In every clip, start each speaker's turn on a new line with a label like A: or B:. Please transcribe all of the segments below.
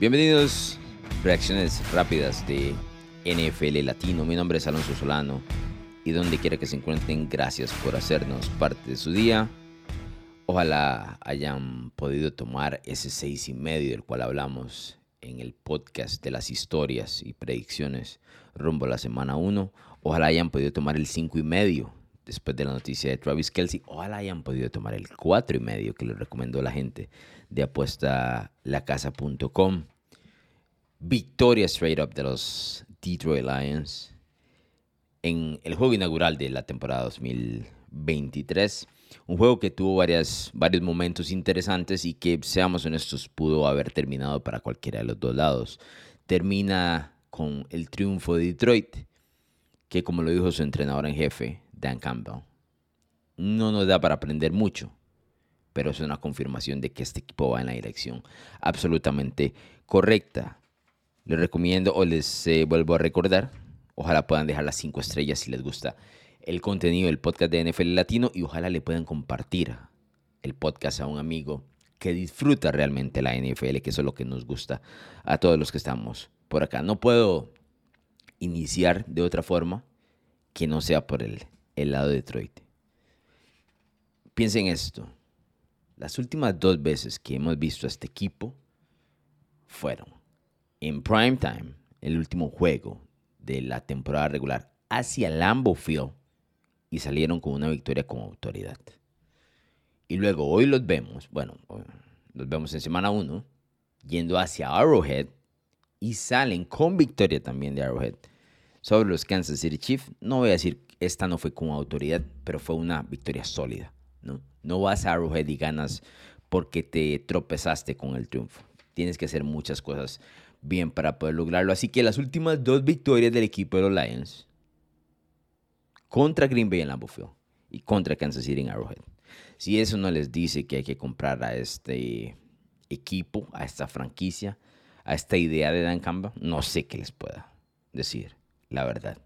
A: Bienvenidos, reacciones rápidas de NFL Latino. Mi nombre es Alonso Solano y donde quiera que se encuentren, gracias por hacernos parte de su día. Ojalá hayan podido tomar ese seis y medio del cual hablamos en el podcast de las historias y predicciones rumbo a la semana 1. Ojalá hayan podido tomar el cinco y medio después de la noticia de Travis Kelsey. Ojalá hayan podido tomar el cuatro y medio que les recomendó la gente de apuestalacasa.com. Victoria straight up de los Detroit Lions en el juego inaugural de la temporada 2023. Un juego que tuvo varias, varios momentos interesantes y que, seamos honestos, pudo haber terminado para cualquiera de los dos lados. Termina con el triunfo de Detroit, que como lo dijo su entrenador en jefe, Dan Campbell, no nos da para aprender mucho, pero es una confirmación de que este equipo va en la dirección absolutamente correcta. Les recomiendo o les eh, vuelvo a recordar Ojalá puedan dejar las cinco estrellas si les gusta el contenido del podcast de NFL Latino y ojalá le puedan compartir el podcast a un amigo que disfruta realmente la NFL, que eso es lo que nos gusta a todos los que estamos por acá. No puedo iniciar de otra forma que no sea por el, el lado de Detroit. Piensen esto. Las últimas dos veces que hemos visto a este equipo fueron en prime time, el último juego de la temporada regular hacia Lambeau Field y salieron con una victoria con autoridad. Y luego hoy los vemos, bueno, los vemos en semana 1, yendo hacia Arrowhead y salen con victoria también de Arrowhead sobre los Kansas City Chiefs. No voy a decir esta no fue con autoridad, pero fue una victoria sólida. ¿no? no vas a Arrowhead y ganas porque te tropezaste con el triunfo. Tienes que hacer muchas cosas bien para poder lograrlo. Así que las últimas dos victorias del equipo de los Lions contra Green Bay en Lambeau y contra Kansas City en Arrowhead. Si eso no les dice que hay que comprar a este equipo, a esta franquicia, a esta idea de Dan Campbell, no sé qué les pueda decir, la verdad.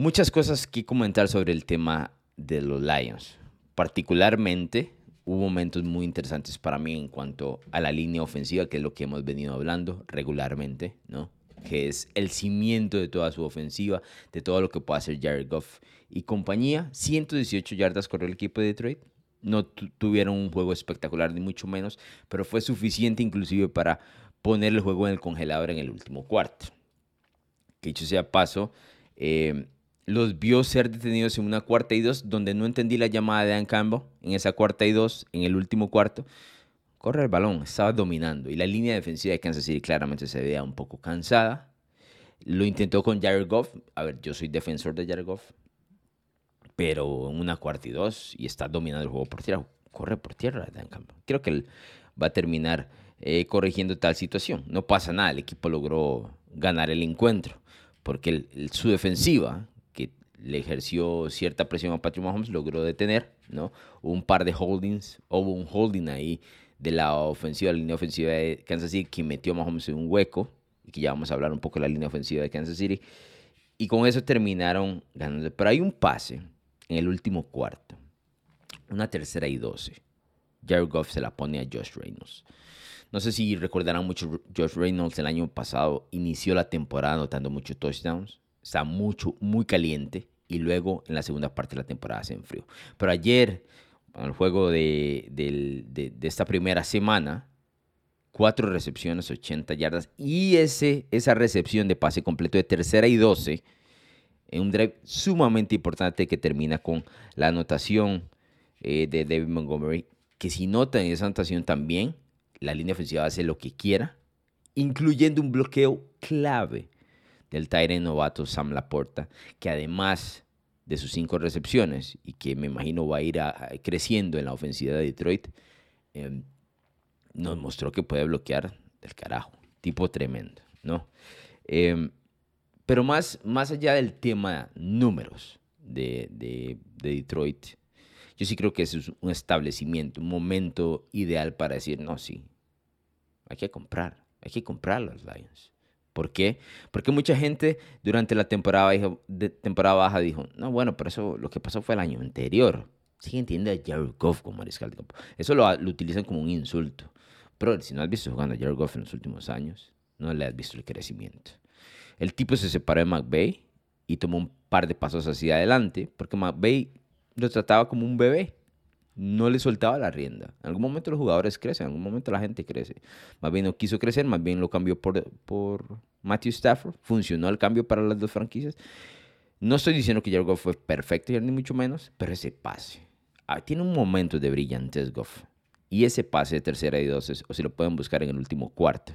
A: Muchas cosas que comentar sobre el tema de los Lions, particularmente hubo momentos muy interesantes para mí en cuanto a la línea ofensiva, que es lo que hemos venido hablando regularmente, ¿no? Que es el cimiento de toda su ofensiva, de todo lo que puede hacer Jared Goff y compañía. 118 yardas corrió el equipo de Detroit. No tuvieron un juego espectacular, ni mucho menos, pero fue suficiente inclusive para poner el juego en el congelador en el último cuarto. Que dicho sea paso, eh, los vio ser detenidos en una cuarta y dos, donde no entendí la llamada de Dan Campbell en esa cuarta y dos, en el último cuarto. Corre el balón, estaba dominando y la línea defensiva de Kansas City claramente se veía un poco cansada. Lo intentó con Jared Goff. A ver, yo soy defensor de Jared Goff, pero en una cuarta y dos y está dominando el juego por tierra. Corre por tierra Dan Campbell. Creo que él va a terminar eh, corrigiendo tal situación. No pasa nada, el equipo logró ganar el encuentro porque su defensiva, le ejerció cierta presión a Patrick Mahomes, logró detener, ¿no? Un par de holdings, hubo un holding ahí de la ofensiva, la línea ofensiva de Kansas City, que metió a Mahomes en un hueco, y que ya vamos a hablar un poco de la línea ofensiva de Kansas City, y con eso terminaron ganando. Pero hay un pase en el último cuarto, una tercera y doce. Jared Goff se la pone a Josh Reynolds. No sé si recordarán mucho, Josh Reynolds el año pasado inició la temporada anotando muchos touchdowns está mucho, muy caliente y luego en la segunda parte de la temporada se enfrió. Pero ayer, en el juego de, de, esta primera semana, cuatro recepciones, 80 yardas y ese, esa recepción de pase completo de tercera y 12 en un drive sumamente importante que termina con la anotación eh, de David Montgomery, que si notan esa anotación también, la línea ofensiva hace lo que quiera, incluyendo un bloqueo clave del Tyre novato Sam Laporta, que además de sus cinco recepciones y que me imagino va a ir creciendo en la ofensiva de Detroit, em, nos mostró que puede bloquear del carajo. Tipo tremendo, ¿no? Em, pero más, más allá del tema números de, de, Detroit, yo sí creo que es un establecimiento, un momento ideal para decir, no, sí, hay que comprar, hay que comprar los Lions. ¿Por qué? Porque mucha gente durante la temporada, baja dijo, no, bueno, pero eso lo que pasó fue el año anterior. Sí entiende a Jared Goff como mariscal de campo. Eso lo, utilizan como un insulto. Pero si no has visto jugando a Jared Goff en los últimos años, no le has visto el crecimiento. El tipo se separó de McVay y tomó un par de pasos hacia adelante porque McVay lo trataba como un bebé. No le soltaba la rienda. En algún momento los jugadores crecen, en algún momento la gente crece. Más bien no quiso crecer, más bien lo cambió por, Matthew Stafford. Funcionó el cambio para las dos franquicias. No estoy diciendo que Jared Goff fue perfecto, ni mucho menos, pero ese pase. Ah, tiene un momento de brillantez Goff. Y ese pase de tercera y dos, o si lo pueden buscar en el último cuarto.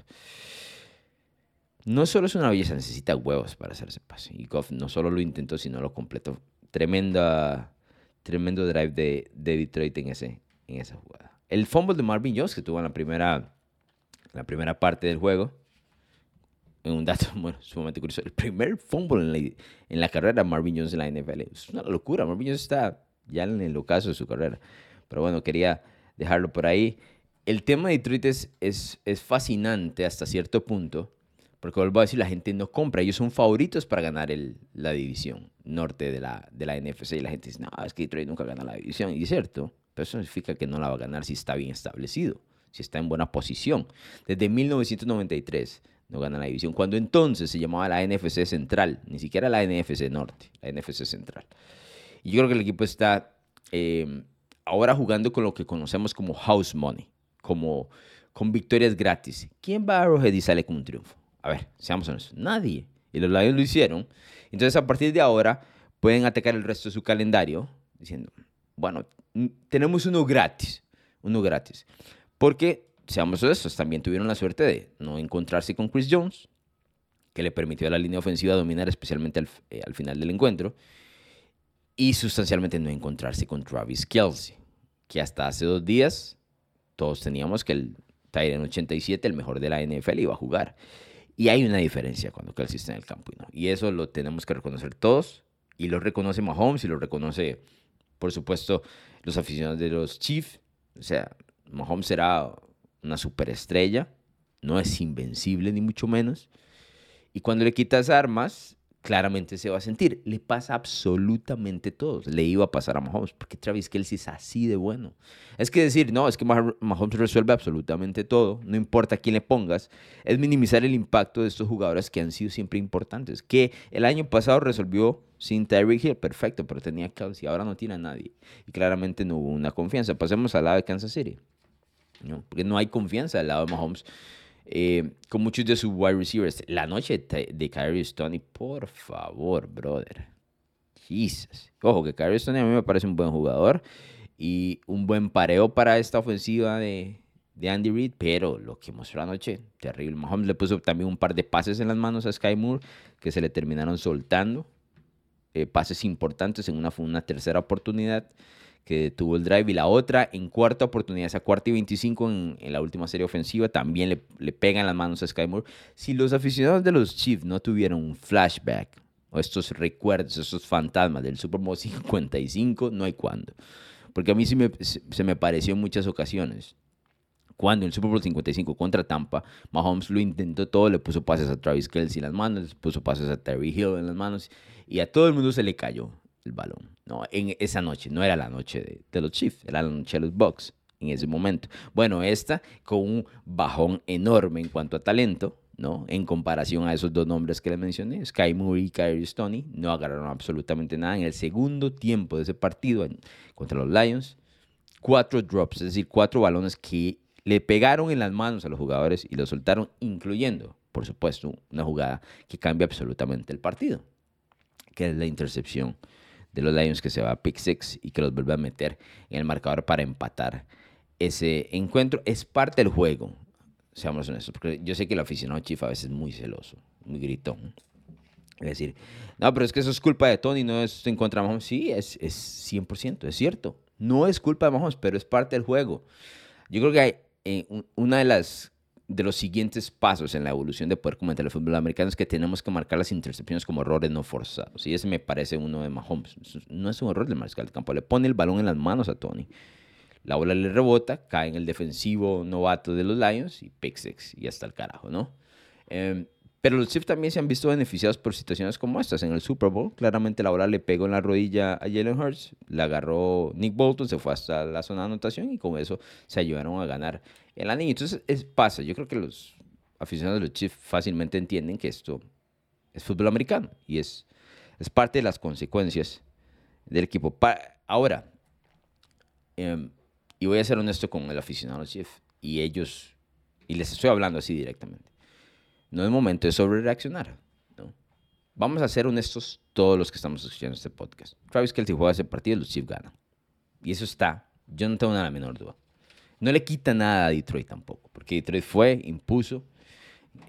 A: No solo es una belleza, necesita huevos para hacer ese pase. Y Goff no solo lo intentó, sino lo completó. Tremenda, tremendo drive de, de Detroit en, ese, en esa jugada. El fumble de Marvin Jones que tuvo en la primera, la primera parte del juego. En un dato sumamente curioso. El primer fumble en la, en la carrera de Marvin Jones en la NFL. Es una locura. Marvin Jones está ya en el ocaso de su carrera. Pero bueno, quería dejarlo por ahí. El tema de Detroit es, es, es fascinante hasta cierto punto, porque vuelvo a decir, la gente no compra. Ellos son favoritos para ganar la división norte de la, NFC. Y la gente dice, no, es que Detroit nunca gana la división. Y es cierto, pero eso significa que no la va a ganar si está bien establecido, si está en buena posición. Desde 1993 no gana la división, cuando entonces se llamaba la NFC Central, ni siquiera la NFC Norte, la NFC Central. Y yo creo que el equipo está eh, ahora jugando con lo que conocemos como house money, como con victorias gratis. ¿Quién va a Arrowhead y sale con un triunfo? A ver, seamos honestos, nadie. Y los Lions lo hicieron. Entonces, a partir de ahora, pueden atacar el resto de su calendario diciendo, bueno, tenemos uno gratis, uno gratis. Porque, seamos honestos, también tuvieron la suerte de no encontrarse con Chris Jones, que le permitió a la línea ofensiva dominar especialmente al, eh, al final del encuentro y sustancialmente no encontrarse con Travis Kelsey, que hasta hace dos días todos teníamos que el Tyrant 87, el mejor de la NFL, iba a jugar. Y hay una diferencia cuando Kelsey está en el campo. ¿no? Y eso lo tenemos que reconocer todos. Y lo reconoce Mahomes y lo reconoce, por supuesto, los aficionados de los Chiefs. O sea, Mahomes será una superestrella. No es invencible, ni mucho menos. Y cuando le quitas armas, claramente se va a sentir. Le pasa absolutamente todo. Le iba a pasar a Mahomes, porque Travis Kelsey es así de bueno. Es que decir, no, es que Mahomes resuelve absolutamente todo, no importa quién le pongas, es minimizar el impacto de estos jugadores que han sido siempre importantes. Que el año pasado resolvió sin Tyreek Hill, perfecto, pero tenía Kelsey, ahora no tiene a nadie. Y claramente no hubo una confianza. Pasemos al lado de Kansas City. ¿no? Porque no hay confianza al lado de Mahomes eh, con muchos de sus wide receivers. La noche de Kyrie Stoney, por favor, brother. Jesus. Ojo, que Kyrie Stoney a mí me parece un buen jugador y un buen pareo para esta ofensiva de, de Andy Reid, pero lo que mostró anoche, terrible. Mahomes le puso también un par de pases en las manos a Sky Moore que se le terminaron soltando. Eh, pases importantes en una, una tercera oportunidad que tuvo el drive y la otra en cuarta oportunidad, esa cuarta y 25 en, la última serie ofensiva, también le, le pegan las manos a Sky Moore. Si los aficionados de los Chiefs no tuvieron un flashback o estos recuerdos, estos fantasmas del Super Bowl 55, no hay cuándo. Porque a mí sí me, se me pareció en muchas ocasiones. Cuando en el Super Bowl 55 contra Tampa, Mahomes lo intentó todo, le puso pases a Travis Kelsey en las manos, le puso pases a Terry Hill en las manos y a todo el mundo se le cayó el balón. No, en esa noche, no era la noche de, los Chiefs, era la noche de los Bucks en ese momento. Bueno, esta con un bajón enorme en cuanto a talento, ¿no? En comparación a esos dos nombres que les mencioné, Sky Moore y Kyrie Stoney, no agarraron absolutamente nada en el segundo tiempo de ese partido contra los Lions. Cuatro drops, es decir, cuatro balones que le pegaron en las manos a los jugadores y los soltaron, incluyendo, por supuesto, una jugada que cambia absolutamente el partido, que es la intercepción de los Lions que se va a pick six y que los vuelve a meter en el marcador para empatar ese encuentro. Es parte del juego, seamos honestos, porque yo sé que el aficionado Chief a veces es muy celoso, muy gritón. Es decir, no, pero es que eso es culpa de Tony, no es en contra de Mahomes. Sí, es, es 100%, es cierto. No es culpa de Mahomes, pero es parte del juego. Yo creo que eh, una de las de los siguientes pasos en la evolución de poder comentar el fútbol americano es que tenemos que marcar las intercepciones como errores no forzados. Y ese me parece uno de Mahomes. No es un error del mariscal de campo. Le pone el balón en las manos a Tony. La bola le rebota, cae en el defensivo novato de los Lions y pick six. Y hasta el carajo, ¿no? Em, pero los Chiefs también se han visto beneficiados por situaciones como estas. En el Super Bowl, claramente la bola le pegó en la rodilla a Jalen Hurts, la agarró Nick Bolton, se fue hasta la zona de anotación y con eso se ayudaron a ganar la línea. Entonces es, pasa, yo creo que los aficionados de los Chiefs fácilmente entienden que esto es fútbol americano y es, es parte de las consecuencias del equipo. ahora, em, y voy a ser honesto con el aficionado de los Chiefs y ellos, y les estoy hablando así directamente, no es momento de sobre reaccionar. ¿no? Vamos a ser honestos todos los que estamos escuchando este podcast. Travis Kelsey juega ese partido, los Chiefs ganan. Y eso está, yo no tengo nada la menor duda. No le quita nada a Detroit tampoco, porque Detroit fue, impuso,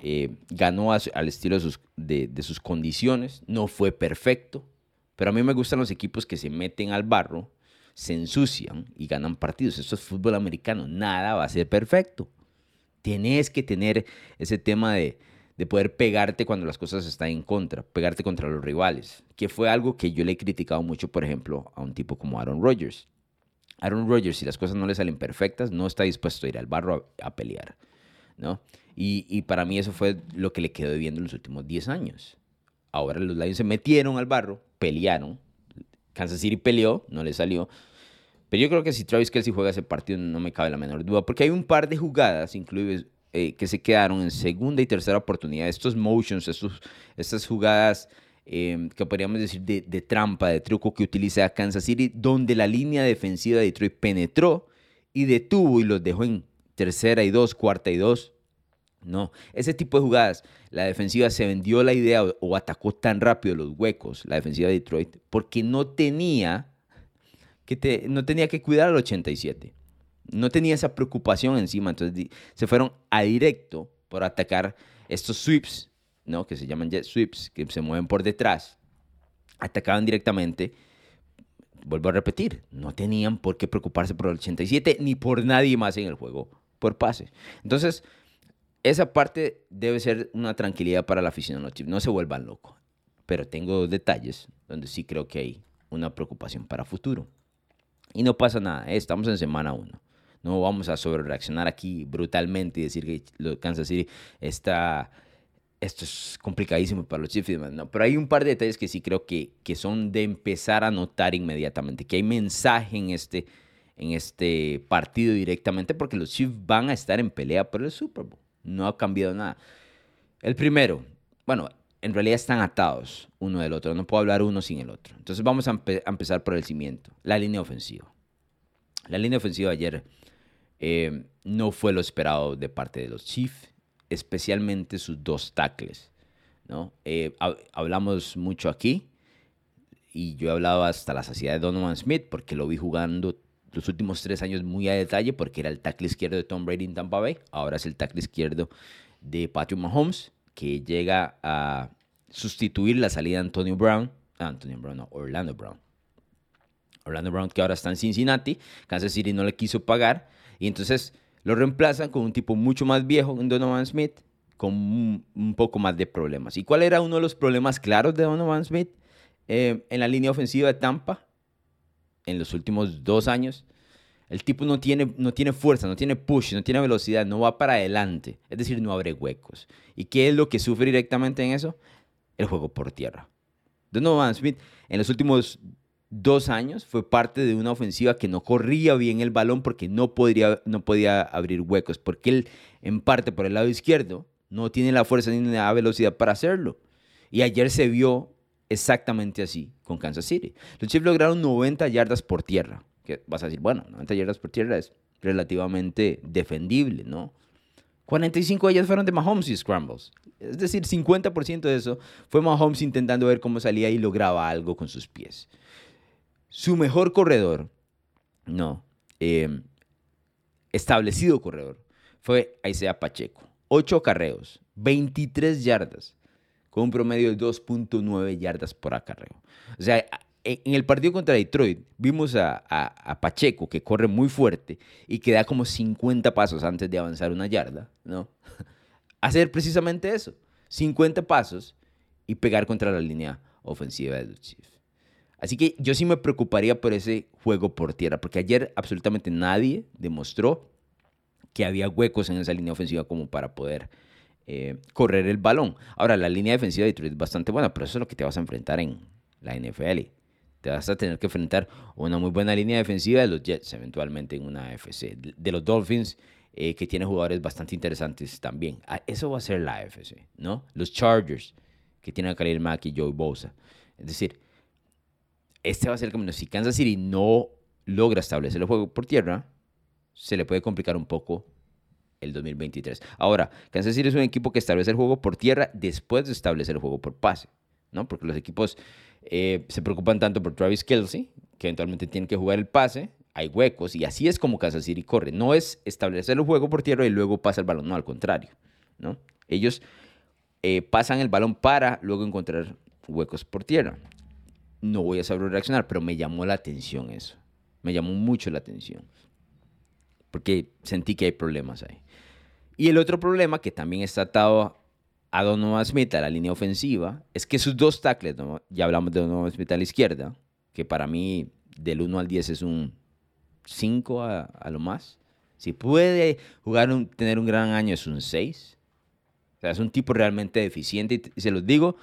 A: eh, ganó al estilo de sus, de, sus condiciones, no fue perfecto, pero a mí me gustan los equipos que se meten al barro, se ensucian y ganan partidos. Esto es fútbol americano, nada va a ser perfecto. Tienes que tener ese tema de, de poder pegarte cuando las cosas están en contra, pegarte contra los rivales, que fue algo que yo le he criticado mucho, por ejemplo, a un tipo como Aaron Rodgers. Aaron Rodgers, si las cosas no le salen perfectas, no está dispuesto a ir al barro a, pelear, ¿no? Y, para mí eso fue lo que le quedó viviendo en los últimos 10 años. Ahora los Lions se metieron al barro, pelearon. Kansas City peleó, no le salió. Pero yo creo que si Travis Kelsey juega ese partido no me cabe la menor duda, porque hay un par de jugadas, incluidas eh, que se quedaron en segunda y tercera oportunidad. Estos motions, estos, estas jugadas em, que podríamos decir de, trampa, de truco que utiliza Kansas City, donde la línea defensiva de Detroit penetró y detuvo y los dejó en tercera y dos, cuarta y dos. No, ese tipo de jugadas, la defensiva se vendió la idea o, atacó tan rápido los huecos, la defensiva de Detroit, porque no tenía que, no tenía que cuidar al 87. No tenía esa preocupación encima. Entonces se fueron a directo por atacar estos sweeps, ¿no? que se llaman jet sweeps, que se mueven por detrás. Atacaban directamente. Vuelvo a repetir, no tenían por qué preocuparse por el 87 ni por nadie más en el juego por pase. Entonces, esa parte debe ser una tranquilidad para la afición. No se vuelvan locos. Pero tengo detalles donde sí creo que hay una preocupación para futuro. Y no pasa nada, ¿eh? estamos en semana 1. No vamos a sobre reaccionar aquí brutalmente y decir que Kansas City está. Esto es complicadísimo para los Chiefs. No, pero hay un par de detalles que sí creo que, que son de empezar a notar inmediatamente. Que hay mensaje en este, en este partido directamente porque los Chiefs van a estar en pelea por el Super Bowl no ha cambiado nada. El primero, bueno, en realidad están atados uno del otro, no puedo hablar uno sin el otro. Entonces vamos a, empezar por el cimiento, la línea ofensiva. La línea ofensiva ayer eh, no fue lo esperado de parte de los Chiefs, especialmente sus dos tackles. ¿no? Eh, hablamos mucho aquí y yo he hablado hasta la saciedad de Donovan Smith porque lo vi jugando los últimos tres años muy a detalle porque era el tackle izquierdo de Tom Brady en Tampa Bay, ahora es el tackle izquierdo de Patrick Mahomes, que llega a sustituir la salida de Antonio Brown, ah, Antonio Brown, no, Orlando Brown. Orlando Brown que ahora está en Cincinnati, Kansas City no le quiso pagar y entonces lo reemplazan con un tipo mucho más viejo, Donovan Smith, con un, poco más de problemas. ¿Y cuál era uno de los problemas claros de Donovan Smith eh, en la línea ofensiva de Tampa? en los últimos dos años, el tipo no tiene, no tiene fuerza, no tiene push, no tiene velocidad, no va para adelante. Es decir, no abre huecos. ¿Y qué es lo que sufre directamente en eso? El juego por tierra. Donovan Smith en los últimos dos años fue parte de una ofensiva que no corría bien el balón porque no, podría, no podía abrir huecos, porque él en parte por el lado izquierdo no tiene la fuerza ni la velocidad para hacerlo. Y ayer se vio exactamente así con Kansas City. Los Chiefs lograron 90 yardas por tierra. Que vas a decir, bueno, 90 yardas por tierra es relativamente defendible, ¿no? 45 de ellas fueron de Mahomes y scrambles. Es decir, 50% de eso fue Mahomes intentando ver cómo salía y lograba algo con sus pies. Su mejor corredor, no, em, establecido corredor, fue Isaiah Pacheco. 8 carreos, 23 yardas, con un promedio de 2.9 yardas por acarreo. O sea, en el partido contra Detroit vimos a, Pacheco que corre muy fuerte y que da como 50 pasos antes de avanzar una yarda, ¿no? Hacer precisamente eso, 50 pasos y pegar contra la línea ofensiva de los Chiefs. Así que yo sí me preocuparía por ese juego por tierra, porque ayer absolutamente nadie demostró que había huecos en esa línea ofensiva como para poder eh, correr el balón. Ahora, la línea defensiva de Detroit es bastante buena, pero eso es lo que te vas a enfrentar en la NFL. Te vas a tener que enfrentar una muy buena línea defensiva de los Jets, eventualmente en una AFC. De los Dolphins, eh, que tiene jugadores bastante interesantes también. Ah, eso va a ser la AFC, ¿no? Los Chargers, que tienen a Khalil Mack y Joey Bosa. Es decir, este va a ser el camino. Si Kansas City no logra establecer el juego por tierra, se le puede complicar un poco el 2023. Ahora, Kansas City es un equipo que establece el juego por tierra después de establecer el juego por pase, ¿no? Porque los equipos eh, se preocupan tanto por Travis Kelsey, que eventualmente tienen que jugar el pase, hay huecos y así es como Kansas City corre. No es establecer el juego por tierra y luego pasa el balón, no, al contrario. ¿no? Ellos eh, pasan el balón para luego encontrar huecos por tierra. No voy a saber reaccionar, pero me llamó la atención eso. Me llamó mucho la atención. Porque sentí que hay problemas ahí. Y el otro problema que también está atado a Donovan Smith a la línea ofensiva es que sus dos tackles, ya hablamos de Donovan Smith a la izquierda, que para mí del 1 al 10 es un 5 a, lo más. Si puede jugar tener un gran año, es un 6. O sea, es un tipo realmente deficiente. Y se los digo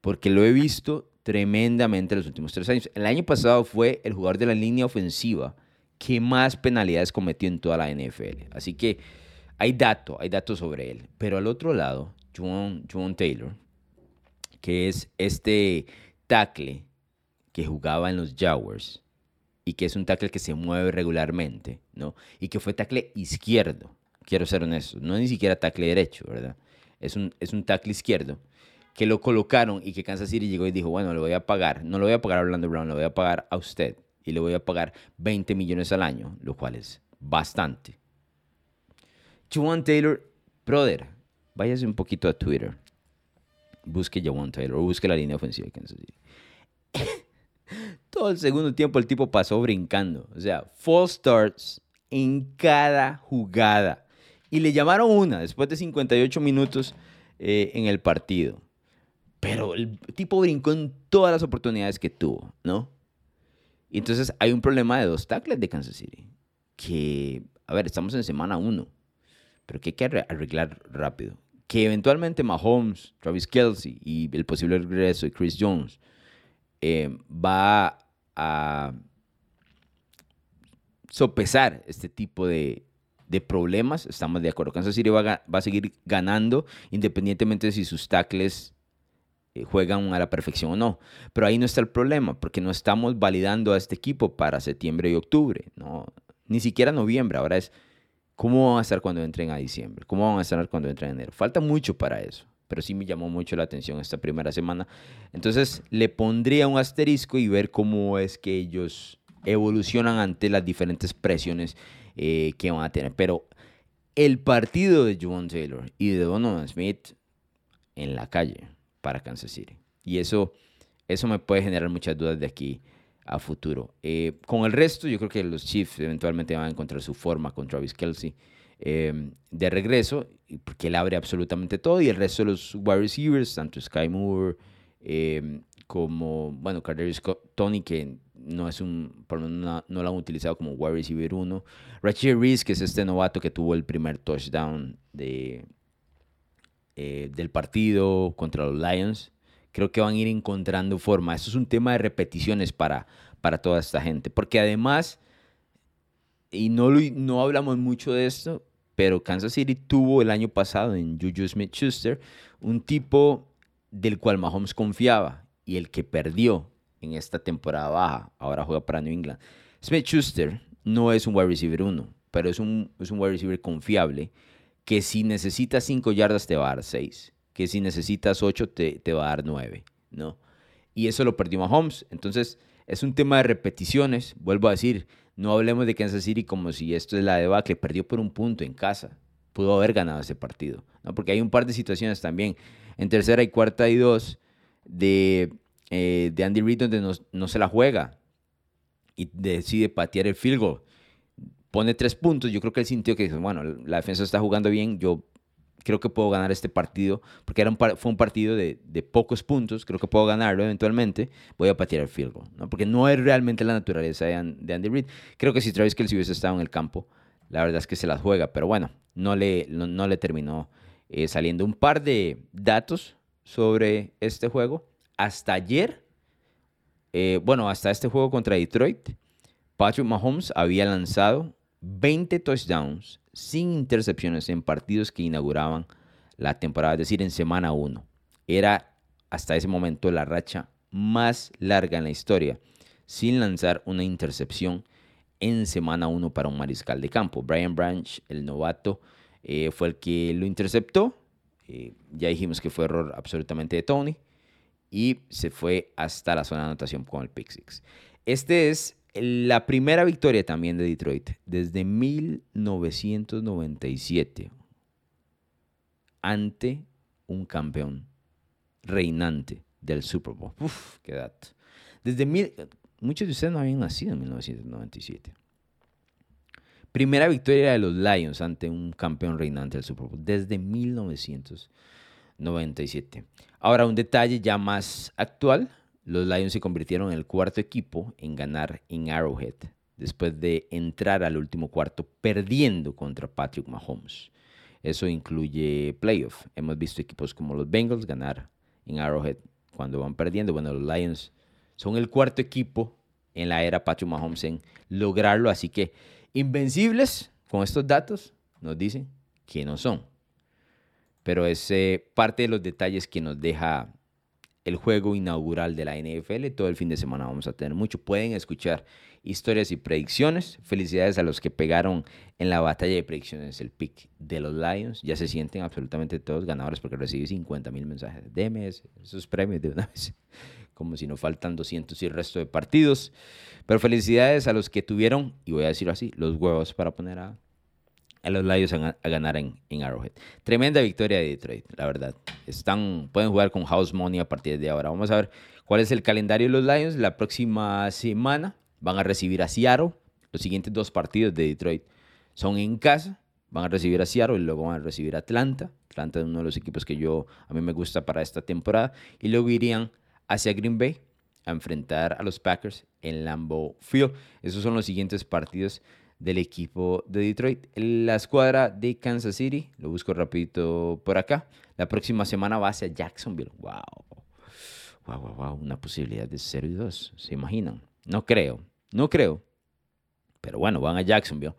A: porque lo he visto tremendamente en los últimos tres años. El año pasado fue el jugador de la línea ofensiva que más penalidades cometió en toda la NFL. Así que hay datos, hay datos sobre él. Pero al otro lado, John Taylor, que es este tackle que jugaba en los Jaguars, y que es un tackle que se mueve regularmente, ¿no? Y que fue tackle izquierdo, quiero ser honesto, no ni siquiera tackle derecho, ¿verdad? Es un, es un tackle izquierdo que lo colocaron y que Kansas City llegó y dijo, bueno, le voy a pagar, no le voy a pagar a Orlando Brown, le voy a pagar a usted y le voy a pagar 20 millones al año, lo cual es bastante. Juwan Taylor, brother, váyase un poquito a Twitter, busque Juwan Taylor, busque la línea ofensiva de Kansas City. Todo el segundo tiempo el tipo pasó brincando. O sea, false starts en cada jugada. Y le llamaron una después de 58 minutos eh, en el partido. Pero el tipo brincó en todas las oportunidades que tuvo, ¿no? Y entonces hay un problema de dos tackles de Kansas City. Que, a ver, estamos en semana uno. Pero que hay que arreglar rápido. Que eventualmente Mahomes, Travis Kelsey y el posible regreso de Chris Jones eh, va a sopesar este tipo de, problemas. Estamos de acuerdo. Kansas City va a, seguir ganando independientemente de si sus tackles juegan a la perfección o no. Pero ahí no está el problema, porque no estamos validando a este equipo para septiembre y octubre. No, ni siquiera noviembre. Ahora es cómo van a estar cuando entren a diciembre, cómo van a estar cuando entren en enero. Falta mucho para eso pero sí me llamó mucho la atención esta primera semana. Entonces le pondría un asterisco y ver cómo es que ellos evolucionan ante las diferentes presiones eh, que van a tener. Pero el partido de John Taylor y de Donovan Smith en la calle para Kansas City. Y eso, eso me puede generar muchas dudas de aquí a futuro. Eh, con el resto, yo creo que los Chiefs eventualmente van a encontrar su forma con Travis Kelsey. Em, de regreso, porque él abre absolutamente todo, y el resto de los wide receivers, tanto Sky Moore em, como, bueno, Carter Tony, que no es un, no, no, lo han utilizado como wide receiver 1. Rachel Reese, que es este novato que tuvo el primer touchdown de, eh, del partido contra los Lions. Creo que van a ir encontrando forma. Esto es un tema de repeticiones para, para toda esta gente, porque además y no, no hablamos mucho de esto, pero Kansas City tuvo el año pasado en Juju Smith-Schuster un tipo del cual Mahomes confiaba y el que perdió en esta temporada baja, ahora juega para New England. Smith-Schuster no es un wide receiver 1, pero es un, es un wide receiver confiable que si necesitas 5 yardas te va a dar 6, que si necesitas 8 te, te va a dar 9, ¿no? Y eso lo perdió Mahomes. Entonces, es un tema de repeticiones, vuelvo a decir, no hablemos de Kansas City como si esto es la debacle. Perdió por un punto en casa. Pudo haber ganado ese partido. ¿no? Porque hay un par de situaciones también. En tercera y cuarta y dos de, eh, de Andy Reid donde no, se la juega y decide patear el field goal. Pone tres puntos. Yo creo que él sintió que, bueno, la defensa está jugando bien. Yo creo que puedo ganar este partido, porque era un fue un partido de, pocos puntos, creo que puedo ganarlo eventualmente, voy a patear el field goal, ¿no? porque no es realmente la naturaleza de, Andy Reid. Creo que si Travis Kelsey hubiese estado en el campo, la verdad es que se las juega, pero bueno, no le, no, le terminó eh, saliendo. Un par de datos sobre este juego. Hasta ayer, eh, bueno, hasta este juego contra Detroit, Patrick Mahomes había lanzado 20 touchdowns, sin intercepciones en partidos que inauguraban la temporada, es decir, en semana 1. Era hasta ese momento la racha más larga en la historia, sin lanzar una intercepción en semana 1 para un mariscal de campo. Brian Branch, el novato, eh, fue el que lo interceptó. Eh, ya dijimos que fue error absolutamente de Tony. Y se fue hasta la zona de anotación con el pick six. Este es la primera victoria también de Detroit desde 1997 ante un campeón reinante del Super Bowl. Uf, qué dato. Desde muchos de ustedes no habían nacido en 1997. Primera victoria de los Lions ante un campeón reinante del Super Bowl desde 1997. Ahora, un detalle ya más actual. Los Lions se convirtieron en el cuarto equipo en ganar en Arrowhead después de entrar al último cuarto perdiendo contra Patrick Mahomes. Eso incluye playoff. Hemos visto equipos como los Bengals ganar en Arrowhead cuando van perdiendo. Bueno, los Lions son el cuarto equipo en la era Patrick Mahomes en lograrlo. Así que invencibles con estos datos nos dicen que no son. Pero es parte de los detalles que nos deja el juego inaugural de la NFL. Todo el fin de semana vamos a tener mucho. Pueden escuchar historias y predicciones. Felicidades a los que pegaron en la batalla de predicciones el pick de los Lions. Ya se sienten absolutamente todos ganadores porque recibí 50 mil mensajes. Deme esos premios de una vez. Como si no faltan 200 y el resto de partidos. Pero felicidades a los que tuvieron, y voy a decirlo así, los huevos para poner a, a los Lions a, ganar en, Arrowhead. Tremenda victoria de Detroit, la verdad. Están, pueden jugar con House Money a partir de ahora. Vamos a ver cuál es el calendario de los Lions la próxima semana van a recibir a Seattle. Los siguientes dos partidos de Detroit son en casa. Van a recibir a Seattle y luego van a recibir a Atlanta. Atlanta es uno de los equipos que yo a mí me gusta para esta temporada. Y luego irían hacia Green Bay a enfrentar a los Packers en Lambeau Field. Esos son los siguientes partidos del equipo de Detroit. La escuadra de Kansas City, lo busco rapidito por acá. La próxima semana va hacia Jacksonville. Wow. Wow, wow, wow. Una posibilidad de 0 y 2. ¿Se imaginan? No creo, no creo. Pero bueno, van a Jacksonville,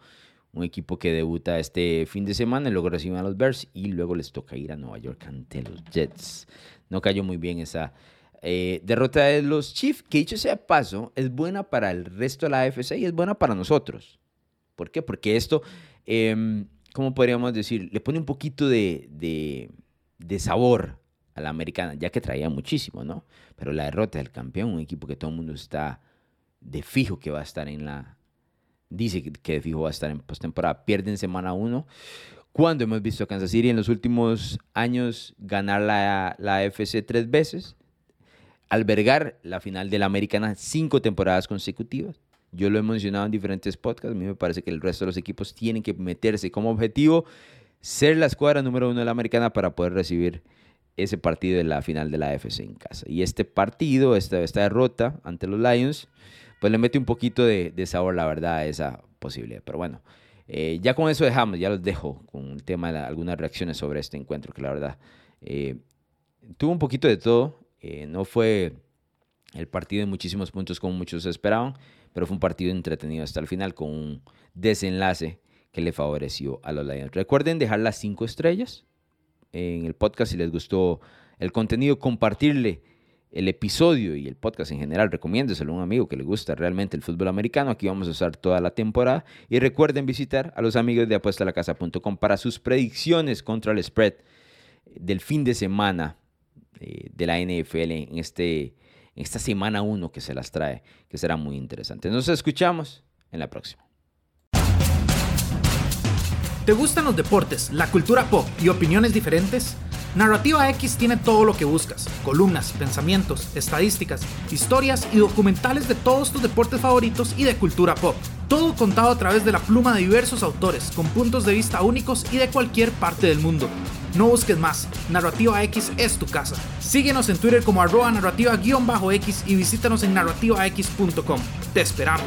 A: un equipo que debuta este fin de semana luego reciben a los Bears y luego les toca ir a Nueva York ante los Jets. No cayó muy bien esa eh, derrota de los Chiefs, que dicho sea paso, es buena para el resto de la AFC y es buena para nosotros. ¿Por qué? Porque esto, eh, ¿cómo podríamos decir? Le pone un poquito de, sabor a la americana, ya que traía muchísimo, ¿no? Pero la derrota del campeón, un equipo que todo el mundo está de fijo que va a estar en la... Dice que de fijo va a estar en postemporada. Pierde en semana 1. Cuando hemos visto a Kansas City en los últimos años ganar la, la FC tres veces, albergar la final de la Americana cinco temporadas consecutivas. Yo lo he mencionado en diferentes podcasts. A mí me parece que el resto de los equipos tienen que meterse como objetivo ser la escuadra número uno de la Americana para poder recibir ese partido de la final de la FC en casa. Y este partido, esta, esta derrota ante los Lions, pues le mete un poquito de, sabor, la verdad, a esa posibilidad. Pero bueno, eh, ya con eso dejamos, ya los dejo con el tema de algunas reacciones sobre este encuentro, que la verdad eh, tuvo un poquito de todo. Eh, no fue el partido de muchísimos puntos como muchos esperaban, pero fue un partido entretenido hasta el final con un desenlace que le favoreció a los Lions. Recuerden dejar las cinco estrellas en el podcast si les gustó el contenido, compartirle el episodio y el podcast en general, recomiéndeselo a un amigo que le gusta realmente el fútbol americano. Aquí vamos a estar toda la temporada. Y recuerden visitar a los amigos de apuestalacasa.com para sus predicciones contra el spread del fin de semana eh, de la NFL en, este, esta semana 1 que se las trae, que será muy interesante. Nos escuchamos en la próxima.
B: ¿Te gustan los deportes, la cultura pop y opiniones diferentes? Narrativa X tiene todo lo que buscas, columnas, pensamientos, estadísticas, historias y documentales de todos tus deportes favoritos y de cultura pop. Todo contado a través de la pluma de diversos autores, con puntos de vista únicos y de cualquier parte del mundo. No busques más, Narrativa X es tu casa. Síguenos en Twitter como arroba narrativa-x y visítanos en narrativax.com. Te esperamos.